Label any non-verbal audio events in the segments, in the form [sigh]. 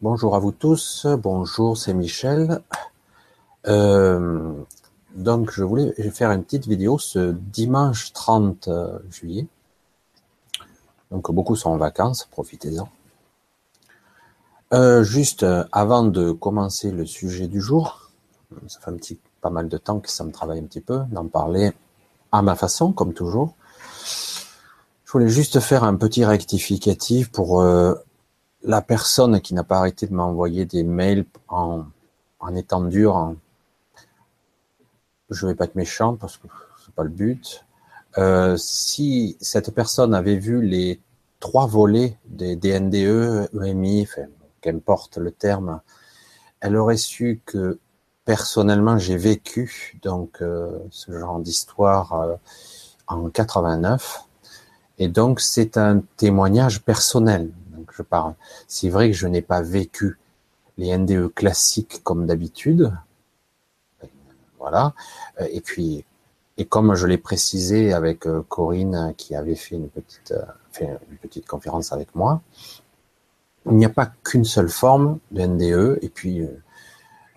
Bonjour à vous tous, bonjour, c'est Michel. Euh, donc je voulais faire une petite vidéo ce dimanche 30 juillet. Donc beaucoup sont en vacances, profitez-en. Euh, juste avant de commencer le sujet du jour, ça fait un petit pas mal de temps que ça me travaille un petit peu d'en parler à ma façon, comme toujours. Je voulais juste faire un petit rectificatif pour euh, la personne qui n'a pas arrêté de m'envoyer des mails en, en étant dur. En... Je vais pas être méchant parce que c'est pas le but. Euh, si cette personne avait vu les trois volets des, des NDE, EMI, enfin, qu'importe le terme, elle aurait su que personnellement j'ai vécu donc euh, ce genre d'histoire euh, en 89 et donc c'est un témoignage personnel je parle c'est vrai que je n'ai pas vécu les NDE classiques comme d'habitude. Voilà. Et puis et comme je l'ai précisé avec euh, Corinne qui avait fait une petite fait une petite conférence avec moi il n'y a pas qu'une seule forme de NDE et puis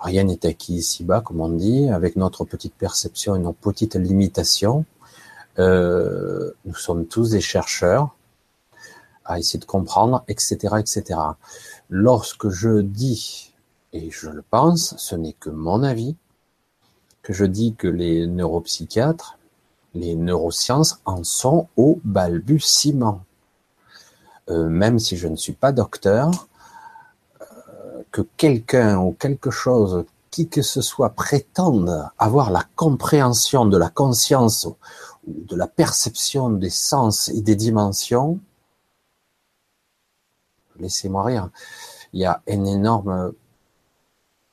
rien n'est acquis ici-bas, comme on dit, avec notre petite perception et nos petites limitations. Euh, nous sommes tous des chercheurs à essayer de comprendre, etc., etc. Lorsque je dis, et je le pense, ce n'est que mon avis, que je dis que les neuropsychiatres, les neurosciences en sont au balbutiement. Euh, même si je ne suis pas docteur, que quelqu'un ou quelque chose, qui que ce soit, prétende avoir la compréhension de la conscience ou de la perception des sens et des dimensions, laissez-moi rire. Il y a un énorme,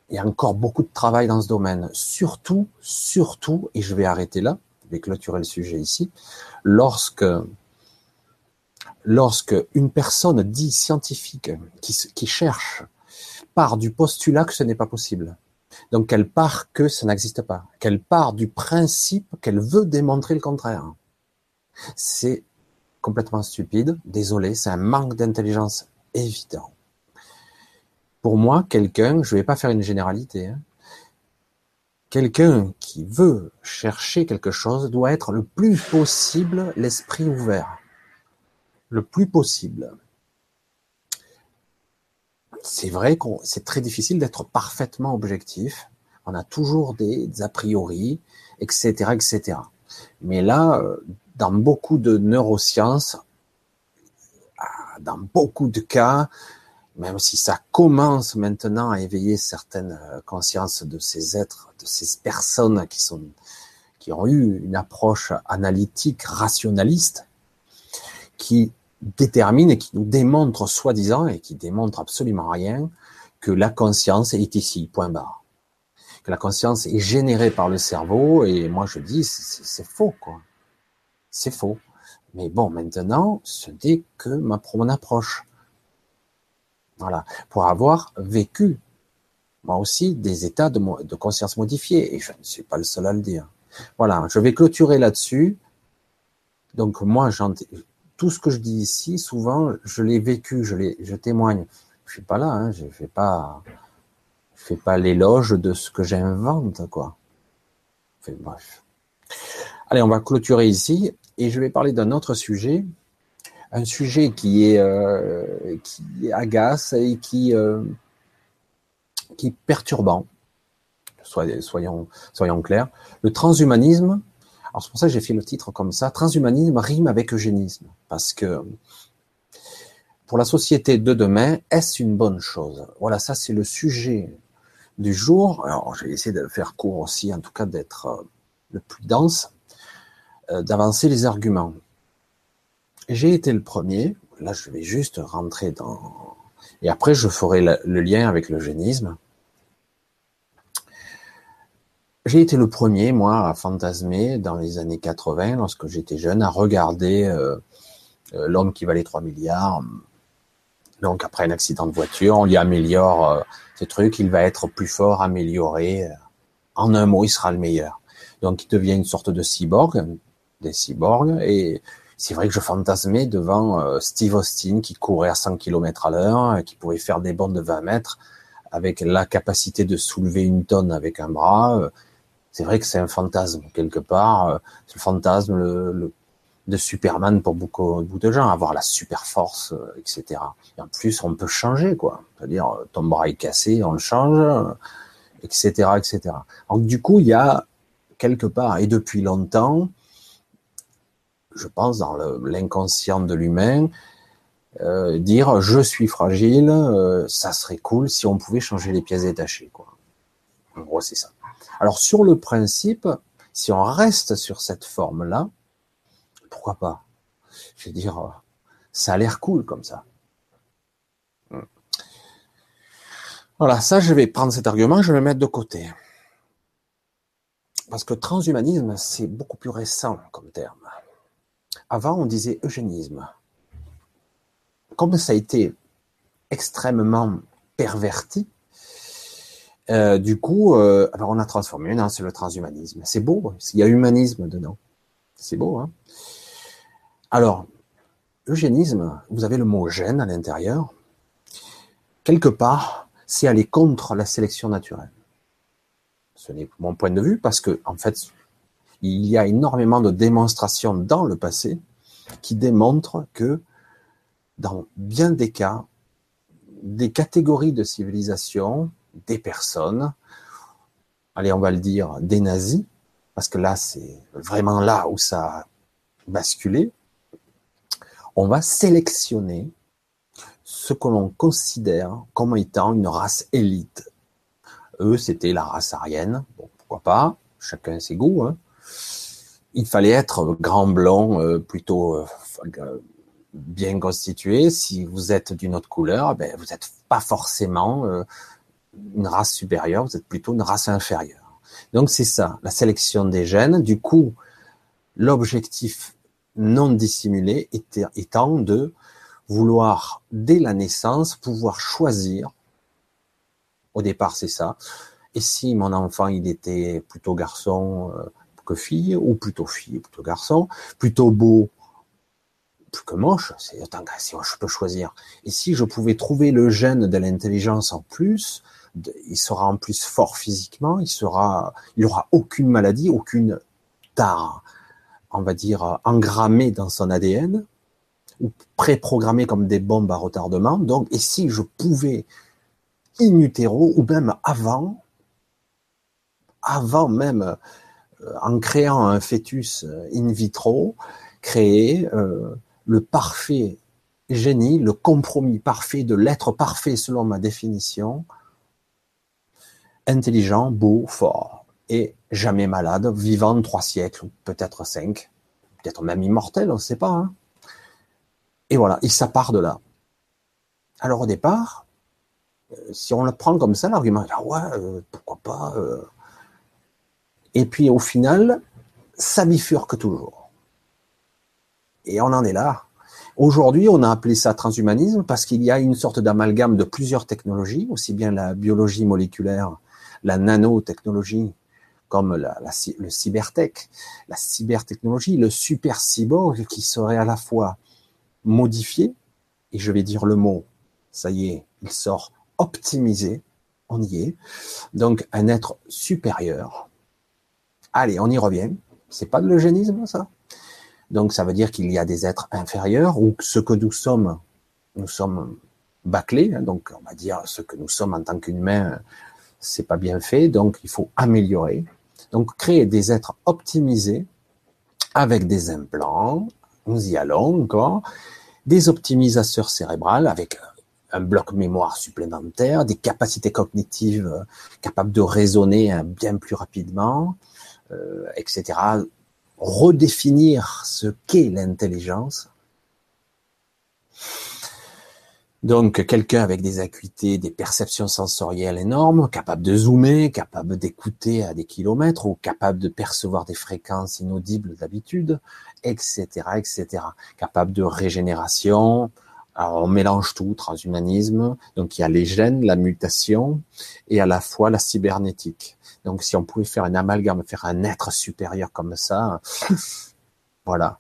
il y a encore beaucoup de travail dans ce domaine. Surtout, surtout, et je vais arrêter là, je vais clôturer le sujet ici, lorsque une personne dit scientifique qui, qui cherche part du postulat que ce n'est pas possible. Donc qu'elle part que ça n'existe pas. Qu'elle part du principe qu'elle veut démontrer le contraire. C'est complètement stupide. Désolé, c'est un manque d'intelligence évident. Pour moi, quelqu'un, je ne vais pas faire une généralité, hein, quelqu'un qui veut chercher quelque chose doit être le plus possible l'esprit ouvert. Le plus possible c'est vrai que c'est très difficile d'être parfaitement objectif. On a toujours des, a priori, etc., etc. Mais là, euh, dans beaucoup de neurosciences, dans beaucoup de cas, même si ça commence maintenant à éveiller certaines euh, consciences de ces êtres, de ces personnes qui sont, qui ont eu une approche analytique, rationaliste, qui détermine et qui nous démontre soi-disant et qui démontre absolument rien que la conscience est ici, point barre. Que la conscience est générée par le cerveau et moi je dis c'est faux quoi. C'est faux. Mais bon, maintenant, ce n'est que ma mon approche. Voilà, pour avoir vécu moi aussi des états de, conscience modifiés et je ne suis pas le seul à le dire. Voilà, je vais clôturer là-dessus. Donc moi, tout ce que je dis ici, souvent, je l'ai vécu, je témoigne. Je suis pas là, hein, je fais pas, je fais pas l'éloge de ce que j'invente, quoi. Bref. Allez, on va clôturer ici et je vais parler d'un autre sujet, un sujet qui est euh, qui agace et qui euh, qui est perturbant. Soyons soyons clairs. Le transhumanisme alors c'est pour ça que j'ai fait le titre comme ça. Transhumanisme rime avec eugénisme. Parce que pour la société de demain, est-ce une bonne chose? Voilà, ça c'est le sujet du jour. Alors j'ai essayé de faire court aussi, en tout cas d'être euh, le plus dense, d'avancer les arguments. J'ai été le premier. Là, je vais juste rentrer dans... Et après, je ferai le lien avec l'eugénisme. J'ai été le premier, moi, à fantasmer dans les années 80, lorsque j'étais jeune, à regarder euh, euh, l'homme qui valait 3 milliards. Donc après un accident de voiture, on lui améliore euh, ces trucs, il va être plus fort, amélioré. En un mot, il sera le meilleur. Donc il devient une sorte de cyborg, des cyborgs, et c'est vrai que je fantasmais devant euh, Steve Austin qui courait à 100 km à l'heure, qui pouvait faire des bonds de 20 mètres avec la capacité de soulever une tonne avec un bras. C'est vrai que c'est un fantasme quelque part. C'est le fantasme le, de Superman pour beaucoup, beaucoup, de gens, avoir la super force, etc. Et en plus, on peut changer, quoi. C'est-à-dire, ton bras est cassé, on le change, etc., etc. Donc du coup, il y a quelque part, et depuis longtemps, je pense dans l'inconscient de l'humain, euh, dire je suis fragile, euh, ça serait cool si on pouvait changer les pièces détachées. Quoi. En gros, c'est ça. Alors sur le principe, si on reste sur cette forme-là, pourquoi pas? Je veux dire, ça a l'air cool comme ça. Hmm. Voilà, ça je vais prendre cet argument, je vais le mettre de côté. Parce que transhumanisme, c'est beaucoup plus récent comme terme. Avant, on disait eugénisme. Comme ça a été extrêmement perverti, euh, du coup, euh, alors on a transformé. Non, c'est le transhumanisme. C'est beau. Il y a humanisme dedans. C'est beau. Hein alors, eugénisme, vous avez le mot gène à l'intérieur. Quelque part, c'est aller contre la sélection naturelle. Ce n'est mon point de vue parce que, en fait, il y a énormément de démonstrations dans le passé qui démontrent que dans bien des cas, des catégories de civilisation, des personnes, allez, on va le dire, des nazis, parce que là, c'est vraiment là où ça a basculé, on va sélectionner ce que l'on considère comme étant une race élite. Eux, c'était la race aryenne, bon, pourquoi pas, chacun ses goûts, hein il fallait être grand blanc, euh, plutôt euh, bien constitué. Si vous êtes d'une autre couleur, ben, vous n'êtes pas forcément euh, une race supérieure, vous êtes plutôt une race inférieure. Donc c'est ça, la sélection des gènes. Du coup, l'objectif non dissimulé étant de vouloir, dès la naissance, pouvoir choisir. Au départ, c'est ça. Et si mon enfant, il était plutôt garçon, fille, ou plutôt fille, plutôt garçon, plutôt beau, plus que moche, c'est autant que si je peux choisir. Et si je pouvais trouver le gène de l'intelligence en plus, il sera en plus fort physiquement, il sera, il aura aucune maladie, aucune tare, on va dire, engrammée dans son ADN, ou préprogrammée comme des bombes à retardement. Donc, et si je pouvais in utero, ou même avant, avant même en créant un fœtus euh, in vitro, créer euh, le parfait génie, le compromis parfait de l'être parfait selon ma définition, intelligent, beau, fort, et jamais malade, vivant trois siècles, peut-être cinq, peut-être même immortel, on ne sait pas. Hein. Et voilà, et ça part de là. Alors au départ, si on le prend comme ça, l'argument, ah ouais, pourquoi pas, et puis au final, ça bifurque toujours. Et on en est là. Aujourd'hui, on a appelé ça transhumanisme parce qu'il y a une sorte d'amalgame de plusieurs technologies, aussi bien la biologie moléculaire, la nanotechnologie, comme le cybertech, la cybertechnologie, le super cyborg qui serait à la fois modifié, et je vais dire le mot, ça y est, il sort optimisé, on y est, donc un être supérieur, Allez, on y revient. C'est pas de l'eugénisme, ça? Donc, ça veut dire qu'il y a des êtres inférieurs ou ce que nous sommes, nous sommes bâclés. Hein, donc, on va dire ce que nous sommes en tant qu'humains, c'est pas bien fait. Donc, il faut améliorer. Donc, créer des êtres optimisés avec des implants. Nous y allons encore. Des optimisateurs cérébrales avec un bloc mémoire supplémentaire, des capacités cognitives capables de raisonner hein, bien plus rapidement, euh, etc. Redéfinir ce qu'est l'intelligence. Donc quelqu'un avec des acuités, des perceptions sensorielles énormes, capable de zoomer, capable d'écouter à des kilomètres ou capable de percevoir des fréquences inaudibles d'habitude, etc., etc. Capable de régénération. Alors on mélange tout, transhumanisme. Donc il y a les gènes, la mutation et à la fois la cybernétique. Donc si on pouvait faire un amalgame, faire un être supérieur comme ça, [laughs] voilà.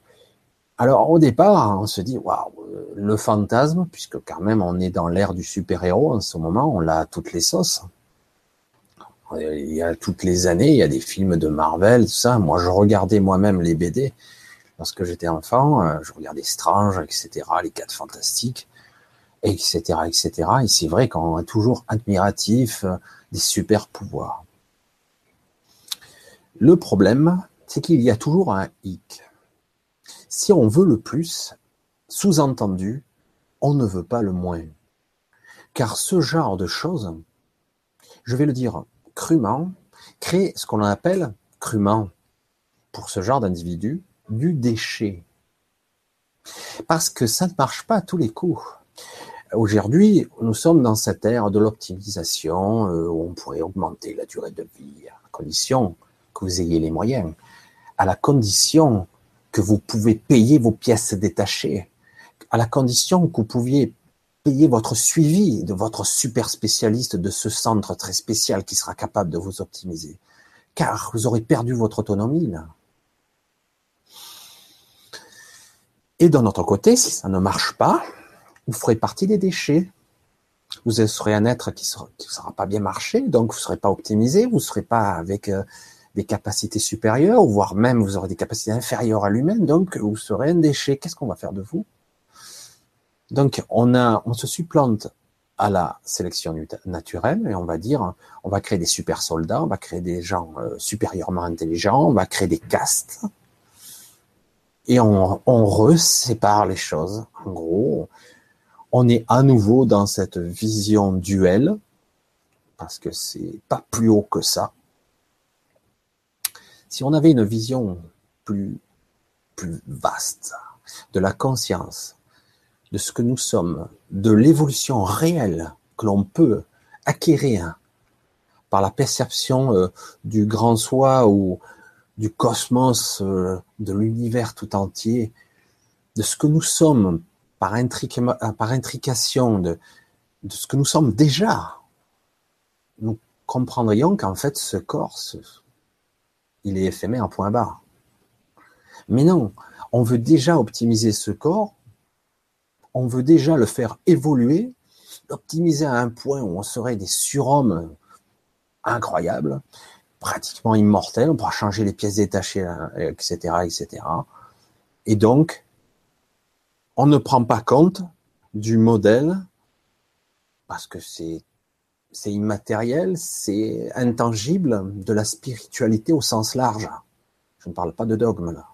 Alors au départ, on se dit waouh, le fantasme, puisque quand même on est dans l'ère du super-héros en ce moment, on l'a à toutes les sauces. Il y a toutes les années, il y a des films de Marvel, tout ça. Moi, je regardais moi-même les BD lorsque j'étais enfant. Euh, je regardais Strange, etc., les Quatre Fantastiques, etc., etc. Et c'est vrai qu'on est toujours admiratif euh, des super pouvoirs. Le problème, c'est qu'il y a toujours un hic. Si on veut le plus, sous-entendu, on ne veut pas le moins. Car ce genre de choses, je vais le dire crûment, crée ce qu'on appelle crûment, pour ce genre d'individu, du déchet. Parce que ça ne marche pas à tous les coups. Aujourd'hui, nous sommes dans cette ère de l'optimisation euh, où on pourrait augmenter la durée de vie à condition que vous ayez les moyens, à la condition que vous pouvez payer vos pièces détachées, à la condition que vous pouviez payer votre suivi de votre super spécialiste de ce centre très spécial qui sera capable de vous optimiser. Car vous aurez perdu votre autonomie là. Et d'un autre côté, si ça ne marche pas, vous ferez partie des déchets. Vous serez un être qui ne sera, pas bien marché, donc vous ne serez pas optimisé, vous ne serez pas avec euh, des capacités supérieures, voire même vous aurez des capacités inférieures à l'humain, donc vous serez un déchet. Qu'est-ce qu'on va faire de vous? Donc on se supplante à la sélection naturelle et on va dire, on va créer des super soldats, on va créer des gens euh, supérieurement intelligents, on va créer des castes et on, resépare les choses. En gros, on est à nouveau dans cette vision duelle parce que c'est pas plus haut que ça. Si on avait une vision plus, plus vaste de la conscience, de ce que nous sommes, de l'évolution réelle que l'on peut acquérir par la perception euh, du grand soi ou du cosmos, euh, de l'univers tout entier, de ce que nous sommes par, par intrication, de, ce que nous sommes déjà, nous comprendrions qu'en fait ce corps, il est éphémère point barre. Mais non, on veut déjà optimiser ce corps, on veut déjà le faire évoluer, l'optimiser à un point où on serait des surhommes incroyables, pratiquement immortels, on pourra changer les pièces détachées, etc., etc. Et donc, on ne prend pas compte du modèle parce que c'est c'est immatériel, c'est intangible de la spiritualité au sens large. Je ne parle pas de dogme là.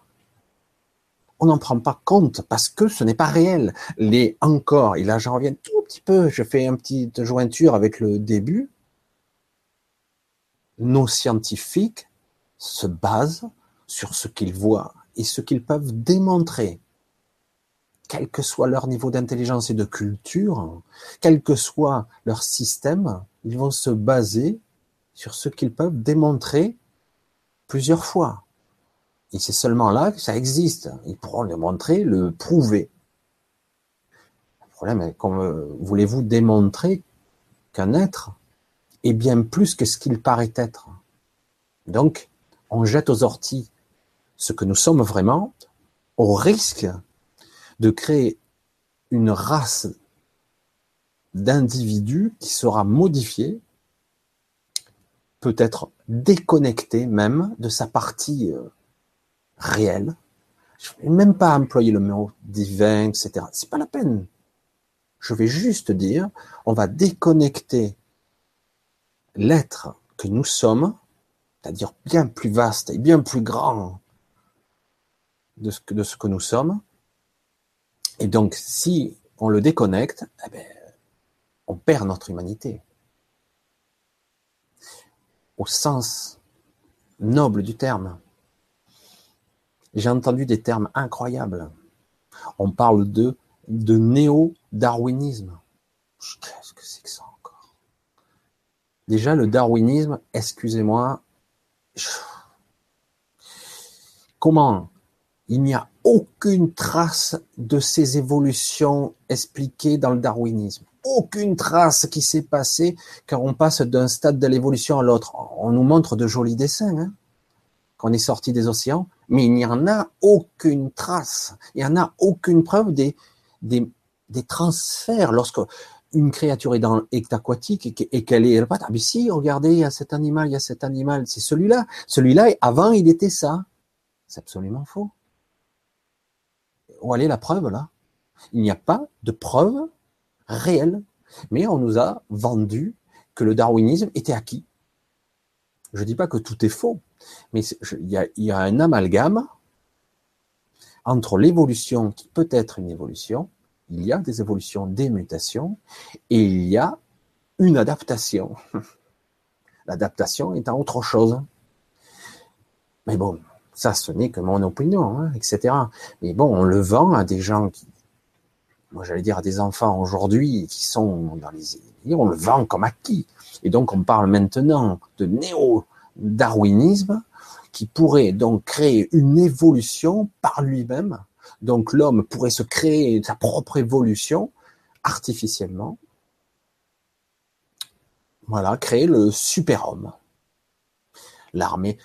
On n'en prend pas compte parce que ce n'est pas réel. Les encore, et là j'en reviens tout petit peu, je fais une petite jointure avec le début. Nos scientifiques se basent sur ce qu'ils voient et ce qu'ils peuvent démontrer quel que soit leur niveau d'intelligence et de culture, quel que soit leur système, ils vont se baser sur ce qu'ils peuvent démontrer plusieurs fois. Et c'est seulement là que ça existe. Ils pourront le montrer, le prouver. Le problème est, comme voulez-vous démontrer qu'un être est bien plus que ce qu'il paraît être Donc, on jette aux orties ce que nous sommes vraiment, au risque de créer une race d'individus qui sera modifiée, peut-être déconnectée même de sa partie euh, réelle. Je ne vais même pas employer le mot divin, etc. C'est pas la peine. Je vais juste dire, on va déconnecter l'être que nous sommes, c'est-à-dire bien plus vaste et bien plus grand de ce que, nous sommes, et donc, si on le déconnecte, eh ben, on perd notre humanité. Au sens noble du terme. J'ai entendu des termes incroyables. On parle de, de néo-darwinisme. Qu'est-ce que c'est que ça? Déjà, le darwinisme, excusez-moi, comment? Il n'y a aucune trace de ces évolutions expliquées dans le darwinisme. Aucune trace qui s'est passée car on passe d'un stade de l'évolution à l'autre. On nous montre de jolis dessins. Hein qu'on est sorti des océans, mais il n'y en a aucune trace. Il n'y en a aucune preuve des, des, des transferts lorsque une créature est, dans, est aquatique et qu'elle est, ah mais si, regardez, il y a cet animal, il y a cet animal, c'est celui-là. Celui-là, avant, il était ça. C'est absolument faux. Où est la preuve, là? Il n'y a pas de preuve réelle. Mais on nous a vendu que le darwinisme était acquis. Je dis pas que tout est faux, mais il y a un amalgame entre l'évolution qui peut être une évolution il y a des évolutions, des mutations, et il y a une adaptation. [laughs] L'adaptation est à autre chose. Mais bon, ça, ce n'est que mon opinion, hein, etc. Mais bon, on le vend à des gens qui, moi j'allais dire à des enfants aujourd'hui qui sont dans les, on le vend comme acquis. Et donc on parle maintenant de néo-darwinisme qui pourrait donc créer une évolution par lui-même donc l'homme pourrait se créer sa propre évolution artificiellement. Voilà, créer le super-homme. L'armée,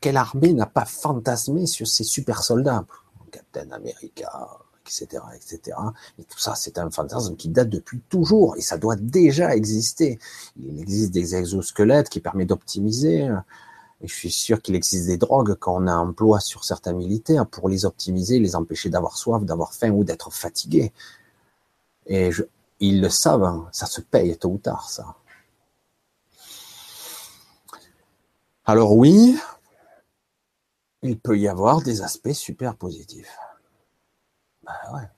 quelle armée n'a pas fantasmé sur ces super soldats Captain America, etc., etc. Et tout ça, c'est un fantasme qui date depuis toujours et ça doit déjà exister. Il existe des exosquelettes qui permettent d'optimiser je suis sûr qu'il existe des drogues qu'on emploie sur certains militaires pour les optimiser, les empêcher d'avoir soif, d'avoir faim ou d'être fatigués. Et ils le savent, hein. ça se paye tôt ou tard, ça. Alors oui, il peut y avoir des aspects super positifs. Ben ouais.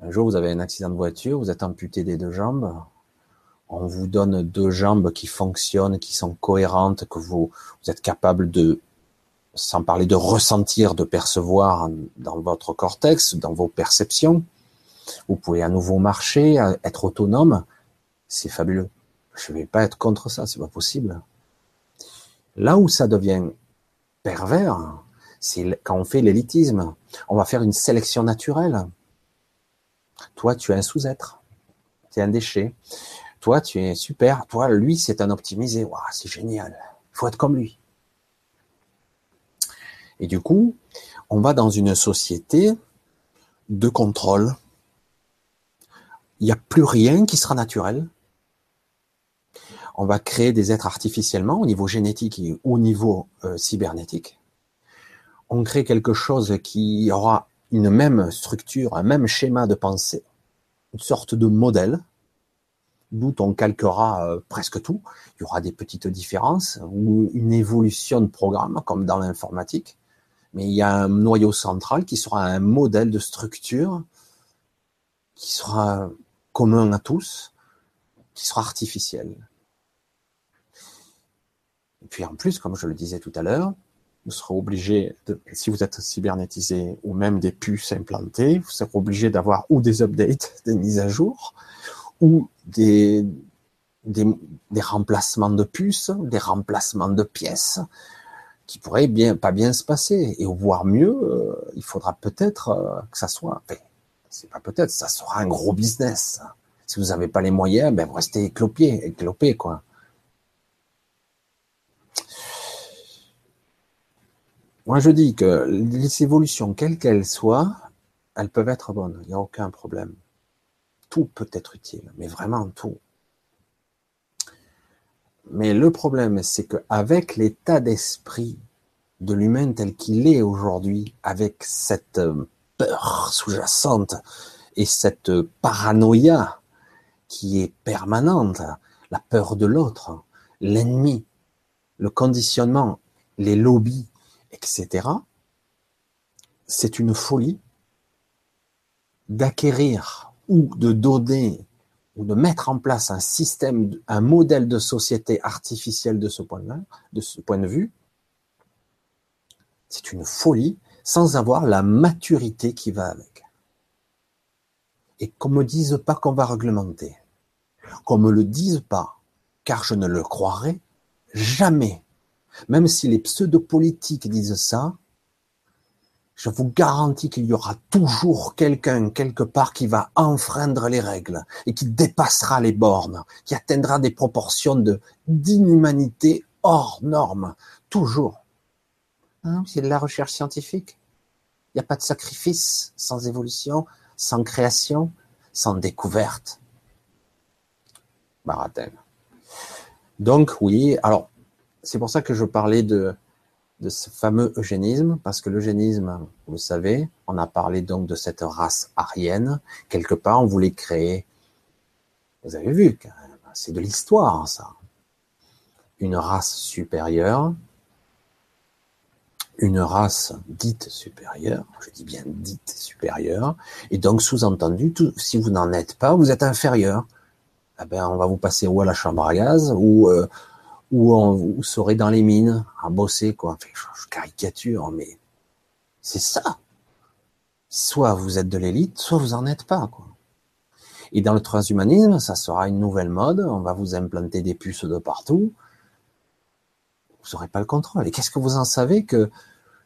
Un jour, vous avez un accident de voiture, vous êtes amputé des deux jambes, on vous donne deux jambes qui fonctionnent, qui sont cohérentes, que vous, êtes capable de, sans parler de ressentir, de percevoir dans votre cortex, dans vos perceptions. Vous pouvez à nouveau marcher, être autonome. C'est fabuleux. Je ne vais pas être contre ça, c'est pas possible. Là où ça devient pervers, c'est quand on fait l'élitisme. On va faire une sélection naturelle. Toi, tu es un sous-être. Tu es un déchet. Toi, tu es super. Toi, lui, c'est un optimisé. C'est génial. Il faut être comme lui. Et du coup, on va dans une société de contrôle. Il n'y a plus rien qui sera naturel. On va créer des êtres artificiellement au niveau génétique et au niveau euh, cybernétique. On crée quelque chose qui aura une même structure, un même schéma de pensée, une sorte de modèle d'où on calquera euh, presque tout. Il y aura des petites différences ou une évolution de programme comme dans l'informatique, mais il y a un noyau central qui sera un modèle de structure qui sera commun à tous, qui sera artificiel. Et puis en plus, comme je le disais tout à l'heure, vous serez obligé, si vous êtes cybernétisé ou même des puces implantées, vous serez obligé d'avoir ou des updates, [laughs] des mises à jour, ou des, remplacements de puces, des remplacements de pièces qui pourraient bien pas bien se passer. Et voire mieux, euh, il faudra peut-être euh, que ça soit, c'est pas peut-être, ça sera un gros business. Si vous n'avez pas les moyens, ben vous restez éclopé, éclopé quoi. Moi, je dis que les évolutions, quelles qu'elles soient, elles peuvent être bonnes. Il n'y a aucun problème tout peut être utile, mais vraiment tout. Mais le problème, c'est qu'avec l'état d'esprit de l'humain tel qu'il est aujourd'hui, avec cette euh, peur sous-jacente et cette paranoïa qui est permanente, la peur de l'autre, l'ennemi, le conditionnement, les lobbies, etc., c'est une folie d'acquérir ou de donner ou de mettre en place un système, un modèle de société artificielle de ce point de vue, c'est une folie sans avoir la maturité qui va avec. Et qu'on me dise pas qu'on va réglementer, qu'on me le dise pas, car je ne le croirai jamais. Même si les pseudo-politiques disent ça, je vous garantis qu'il y aura toujours quelqu'un quelque part qui va enfreindre les règles et qui dépassera les bornes, qui atteindra des proportions de d'inhumanité hors normes, toujours. Hein, c'est de la recherche scientifique. Il n'y a pas de sacrifice sans évolution, sans création, sans découverte. Baratel. Donc oui, alors c'est pour ça que je parlais de, de ce fameux eugénisme, parce que l'eugénisme, vous le savez, on a parlé donc de cette race arienne. Quelque part, on voulait créer, vous avez vu, c'est de l'histoire ça, une race supérieure, une race dite supérieure, je dis bien dite supérieure, et donc sous-entendu, si vous n'en êtes pas, vous êtes inférieur. Eh ben, on va vous passer ou à la chambre à gaz, ou, euh, ou on, vous serez dans les mines, à bosser, quoi. Je, caricature, mais c'est ça. Soit vous êtes de l'élite, soit vous en êtes pas, quoi. Et dans le transhumanisme, ça sera une nouvelle mode, on va vous implanter des puces de partout, vous n'aurez pas le contrôle. Et qu'est-ce que vous en savez que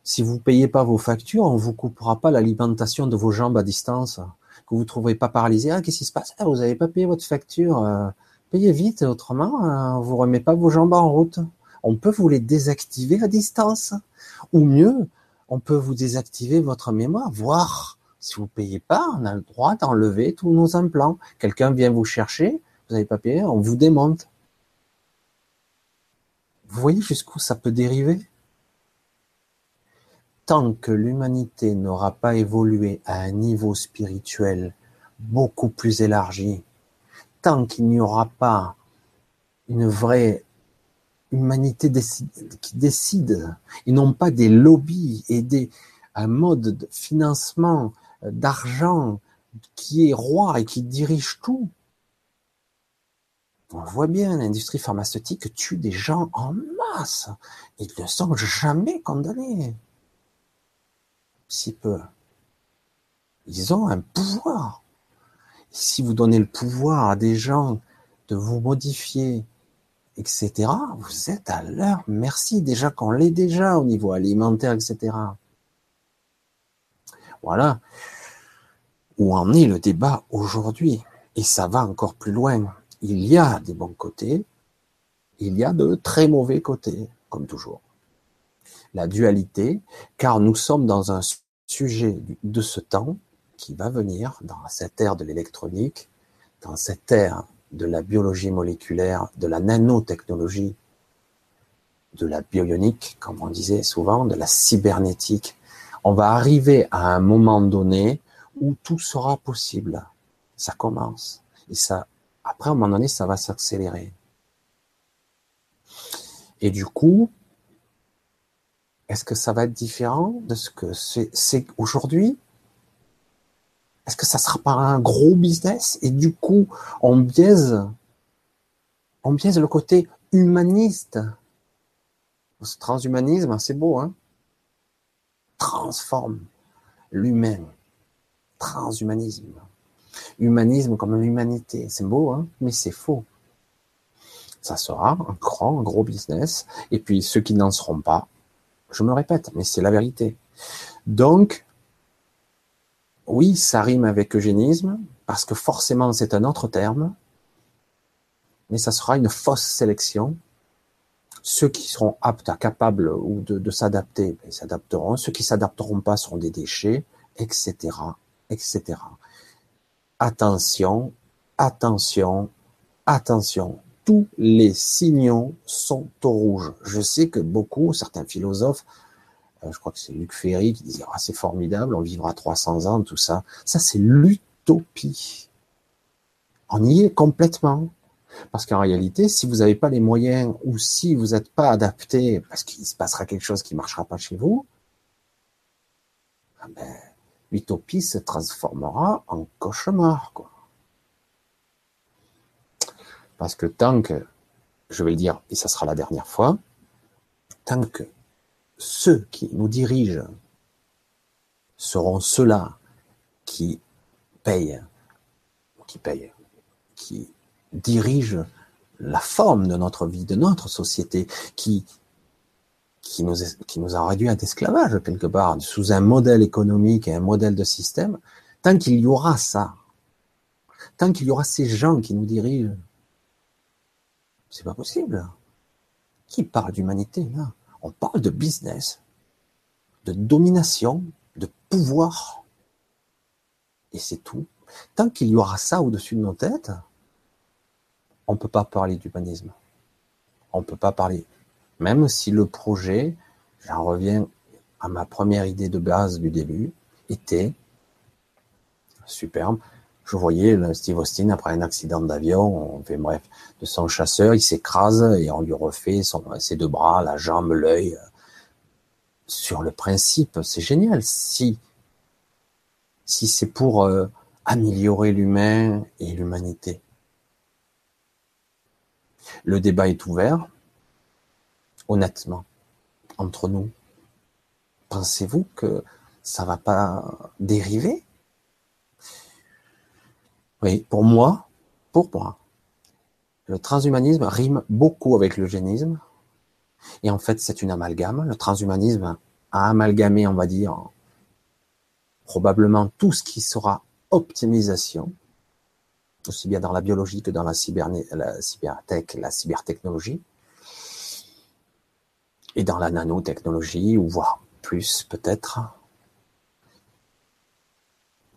si vous payez pas vos factures, on vous coupera pas l'alimentation de vos jambes à distance, que vous ne trouverez pas paralysé. Ah, qu'est-ce qui se passe? Ah, Vous n'avez pas payé votre facture. Payez vite, autrement, euh, vous remet pas vos jambes en route. On peut vous les désactiver à distance. Ou mieux, on peut vous désactiver votre mémoire, voire si vous payez pas, on a le droit d'enlever tous nos implants. Quelqu'un vient vous chercher, vous n'avez pas payé, on vous démonte. Vous voyez jusqu'où ça peut dériver? Tant que l'humanité n'aura pas évolué à un niveau spirituel beaucoup plus élargi, qu'il n'y aura pas une vraie humanité qui décide, et non pas des lobbies et des, un mode de financement euh, d'argent qui est roi et qui dirige tout, on voit bien, l'industrie pharmaceutique tue des gens en masse. Ils ne sont jamais condamnés. Si peu. Ils ont un pouvoir. Si vous donnez le pouvoir à des gens de vous modifier, etc., vous êtes à leur merci. Déjà qu'on l'est déjà au niveau alimentaire, etc. Voilà où en est le débat aujourd'hui. Et ça va encore plus loin il y a des bons côtés, il y a de très mauvais côtés, comme toujours. La dualité, car nous sommes dans un sujet de ce temps qui va venir dans cette ère de l'électronique, dans cette ère de la biologie moléculaire, de la nanotechnologie, de la bionique, comme on disait souvent, de la cybernétique. On va arriver à un moment donné où tout sera possible. Ça commence. Et ça après, à un moment donné, ça va s'accélérer. Et du coup, est-ce que ça va être différent de ce que c'est aujourd'hui? Est-ce que ça sera pas un gros business? Et du coup, on biaise, on biaise le côté humaniste. Ce transhumanisme, c'est beau, hein Transforme l'humain. Transhumanisme. Humanisme comme l'humanité. C'est beau, hein mais c'est faux. Ça sera un grand, gros business. Et puis ceux qui n'en seront pas, je me répète, mais c'est la vérité. Donc, oui, ça rime avec eugénisme, parce que forcément c'est un autre terme, mais ça sera une fausse sélection. Ceux qui seront aptes, à, capables ou de, de s'adapter, ben, ils s'adapteront. Ceux qui s'adapteront pas seront des déchets, etc., etc attention, attention, attention. Tous les signaux sont au rouge. Je sais que beaucoup, certains philosophes, je crois que c'est Luc Ferry qui disait ah, c'est formidable, on vivra 300 ans, tout ça. Ça, c'est l'utopie. On y est complètement. Parce qu'en réalité, si vous n'avez pas les moyens ou si vous n'êtes pas adapté parce qu'il se passera quelque chose qui ne marchera pas chez vous, ah ben, l'utopie se transformera en cauchemar, quoi. Parce que tant que, je vais le dire, et ça sera la dernière fois, tant que ceux qui nous dirigent seront ceux-là qui payent, qui payent, qui dirigent la forme de notre vie, de notre société, qui qui nous, qui nous a réduit à l'esclavage quelque part, sous un modèle économique et un modèle de système, tant qu'il y aura ça, tant qu'il y aura ces gens qui nous dirigent, c'est pas possible. Qui parle d'humanité là? On parle de business. de domination, de pouvoir. Et c'est tout. Tant qu'il y aura ça au-dessus de nos têtes, on ne peut pas parler d'humanisme. On ne peut pas parler. Même si le projet, j'en reviens à ma première idée de base du début, était superbe. Je voyais Steve Austin après un accident d'avion, on fait bref, de son chasseur, il s'écrase et on lui refait ses deux bras, la jambe, l'œil. Sur le principe, c'est génial. Si si c'est pour euh, améliorer l'humain et l'humanité. Le débat est ouvert, honnêtement, entre nous. Pensez-vous que ça va pas dériver? Oui, pour moi, pour moi, le transhumanisme rime beaucoup avec l'eugénisme. Et en fait, c'est une amalgame. Le transhumanisme a amalgamé, on va dire, probablement tout ce qui sera optimisation, aussi bien dans la biologie que dans la, la cybertech, la cybertechnologie, et dans la nanotechnologie, ou voire plus peut-être.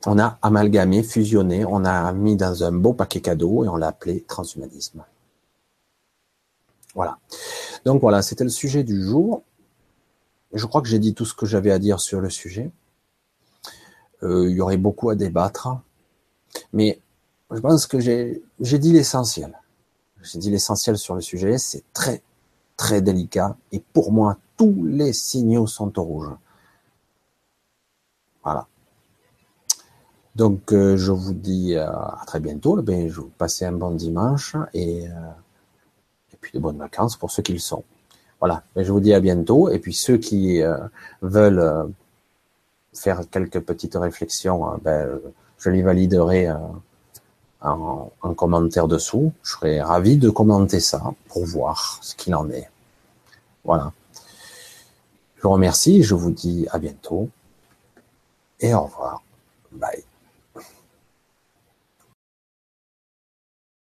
On a amalgamé, fusionné, on a mis dans un beau paquet cadeau et on l'a appelé transhumanisme. Voilà. Donc voilà, c'était le sujet du jour. Je crois que j'ai dit tout ce que j'avais à dire sur le sujet. Euh, il y aurait beaucoup à débattre, mais je pense que j'ai dit l'essentiel. J'ai dit l'essentiel sur le sujet. C'est très très délicat et pour moi tous les signaux sont au rouge. Voilà. Donc euh, je vous dis euh, à très bientôt. Ben, je vous passe un bon dimanche et, et puis de bonnes vacances pour ceux qui le sont. Voilà. Je vous dis à bientôt. Et puis ceux qui veulent faire quelques petites réflexions, euh, ben, je les validerai euh, en, en, commentaire dessous. Je serai ravi de commenter ça pour voir ce qu'il en est. Voilà. Je vous remercie, je vous dis à bientôt et au revoir.